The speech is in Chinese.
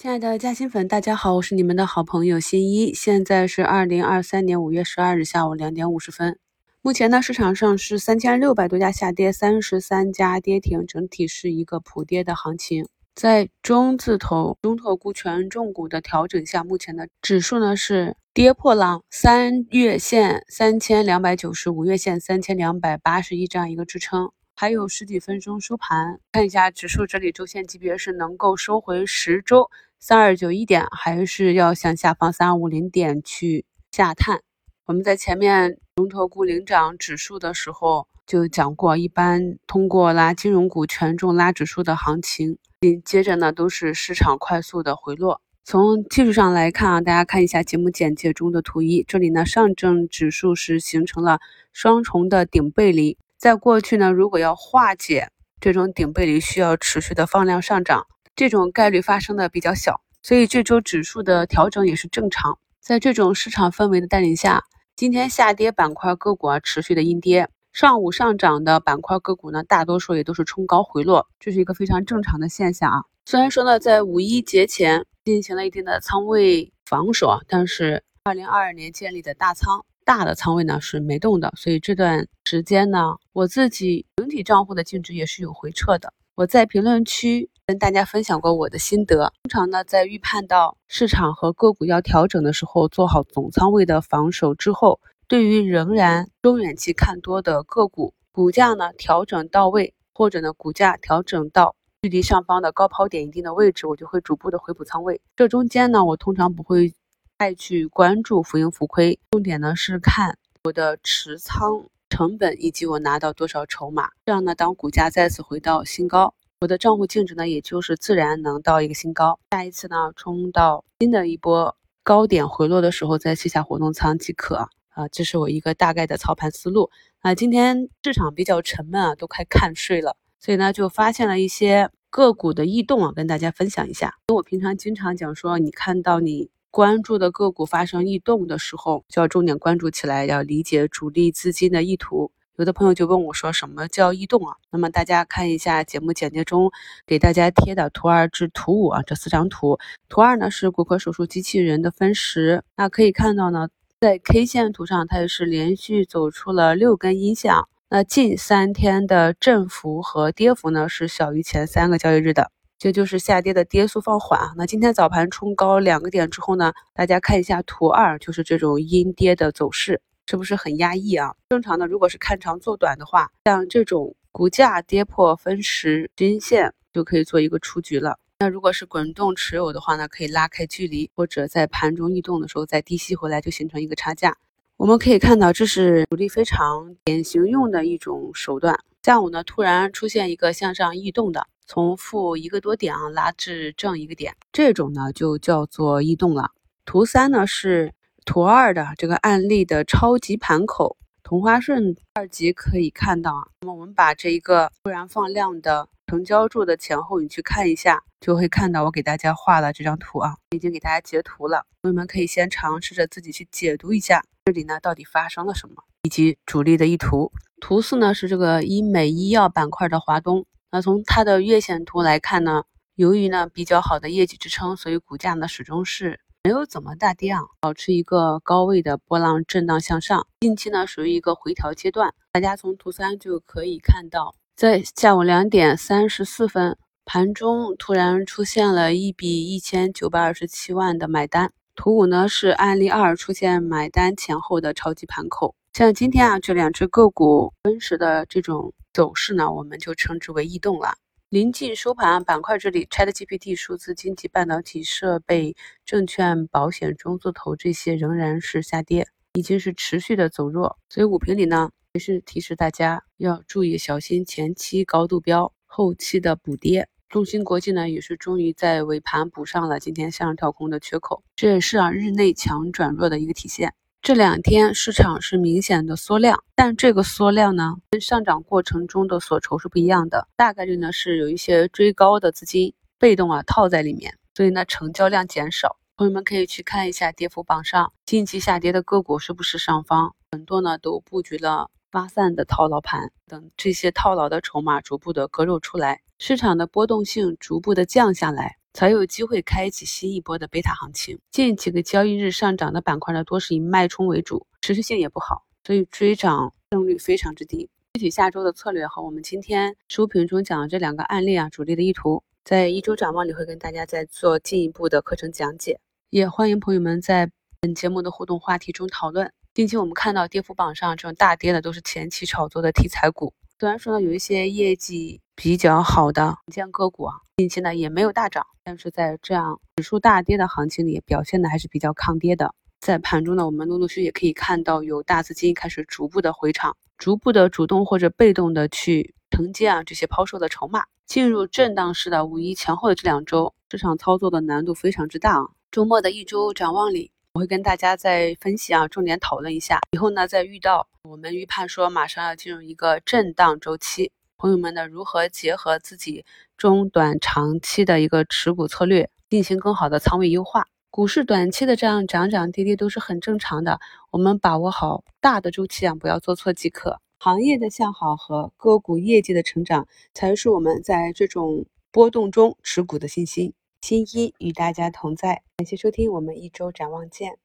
亲爱的嘉兴粉，大家好，我是你们的好朋友新一。现在是二零二三年五月十二日下午两点五十分。目前呢，市场上是三千六百多家下跌，三十三家跌停，整体是一个普跌的行情。在中字头、中特估、权重股的调整下，目前的指数呢是跌破了三月线三千两百九十五月线三千两百八十一这样一个支撑。还有十几分钟收盘，看一下指数这里周线级别是能够收回十周三二九一点，还是要向下方三二五零点去下探？我们在前面龙头股领涨指数的时候就讲过，一般通过拉金融股权重拉指数的行情，紧接着呢都是市场快速的回落。从技术上来看啊，大家看一下节目简介中的图一，这里呢上证指数是形成了双重的顶背离。在过去呢，如果要化解这种顶背离，需要持续的放量上涨，这种概率发生的比较小，所以这周指数的调整也是正常。在这种市场氛围的带领下，今天下跌板块个股啊持续的阴跌，上午上涨的板块个股呢，大多数也都是冲高回落，这是一个非常正常的现象啊。虽然说呢，在五一节前进行了一定的仓位防守啊，但是二零二二年建立的大仓。大的仓位呢是没动的，所以这段时间呢，我自己整体账户的净值也是有回撤的。我在评论区跟大家分享过我的心得。通常呢，在预判到市场和个股要调整的时候，做好总仓位的防守之后，对于仍然中远期看多的个股，股价呢调整到位，或者呢股价调整到距离上方的高抛点一定的位置，我就会逐步的回补仓位。这中间呢，我通常不会。再去关注浮盈浮亏，重点呢是看我的持仓成本以及我拿到多少筹码。这样呢，当股价再次回到新高，我的账户净值呢也就是自然能到一个新高。下一次呢，冲到新的一波高点回落的时候，再卸下活动仓即可。啊，这是我一个大概的操盘思路。啊，今天市场比较沉闷啊，都快看睡了，所以呢就发现了一些个股的异动啊，跟大家分享一下。我平常经常讲说，你看到你。关注的个股发生异动的时候，就要重点关注起来，要理解主力资金的意图。有的朋友就问我说：“什么叫异动啊？”那么大家看一下节目简介中给大家贴的图二至图五啊，这四张图。图二呢是骨科手术机器人的分时，那可以看到呢，在 K 线图上它也是连续走出了六根阴线，那近三天的振幅和跌幅呢是小于前三个交易日的。这就是下跌的跌速放缓啊。那今天早盘冲高两个点之后呢，大家看一下图二，就是这种阴跌的走势，是不是很压抑啊？正常的，如果是看长做短的话，像这种股价跌破分时均线就可以做一个出局了。那如果是滚动持有的话呢，可以拉开距离，或者在盘中异动的时候再低吸回来，就形成一个差价。我们可以看到，这是主力非常典型用的一种手段。下午呢，突然出现一个向上异动的。从负一个多点啊拉至正一个点，这种呢就叫做异动了。图三呢是图二的这个案例的超级盘口，同花顺二级可以看到啊。那么我们把这一个突然放量的成交柱的前后，你去看一下，就会看到我给大家画了这张图啊，已经给大家截图了。朋友们可以先尝试着自己去解读一下，这里呢到底发生了什么，以及主力的意图。图四呢是这个医美医药板块的华东。那从它的月线图来看呢，由于呢比较好的业绩支撑，所以股价呢始终是没有怎么大跌啊，保持一个高位的波浪震荡向上。近期呢属于一个回调阶段，大家从图三就可以看到，在下午两点三十四分，盘中突然出现了一笔一千九百二十七万的买单。图五呢是案例二出现买单前后的超级盘口。像今天啊这两只个股分时的这种。走势呢，我们就称之为异动了。临近收盘，板块这里，ChatGPT、数字经济、半导体设备、证券、保险、中字头这些仍然是下跌，已经是持续的走弱。所以五评里呢，也是提示大家要注意小心前期高度标，后期的补跌。中芯国际呢，也是终于在尾盘补上了今天向上跳空的缺口，这也是啊日内强转弱的一个体现。这两天市场是明显的缩量，但这个缩量呢，跟上涨过程中的所筹是不一样的，大概率呢是有一些追高的资金被动啊套在里面，所以呢成交量减少。朋友们可以去看一下跌幅榜上近期下跌的个股是不是上方，很多呢都布局了发散的套牢盘，等这些套牢的筹码逐步的割肉出来，市场的波动性逐步的降下来，才有机会开启新一波的贝塔行情。近几个交易日上涨的板块呢，多是以脉冲为主，持续性也不好，所以追涨胜率非常之低。具体下周的策略和我们今天收评中讲的这两个案例啊，主力的意图，在一周展望里会跟大家再做进一步的课程讲解。也欢迎朋友们在本节目的互动话题中讨论。近期我们看到跌幅榜上这种大跌的都是前期炒作的题材股，虽然说呢有一些业绩比较好的稳健个股啊，近期呢也没有大涨，但是在这样指数大跌的行情里，表现的还是比较抗跌的。在盘中呢，我们陆陆续续也可以看到有大资金开始逐步的回场，逐步的主动或者被动的去承接啊这些抛售的筹码，进入震荡式的五一前后的这两周，市场操作的难度非常之大啊。周末的一周展望里。我会跟大家再分析啊，重点讨论一下。以后呢，再遇到我们预判说马上要进入一个震荡周期，朋友们呢如何结合自己中短长期的一个持股策略，进行更好的仓位优化？股市短期的这样涨涨跌跌都是很正常的，我们把握好大的周期啊，不要做错即可。行业的向好和个股业绩的成长，才是我们在这种波动中持股的信心。新一与大家同在，感谢收听，我们一周展望见。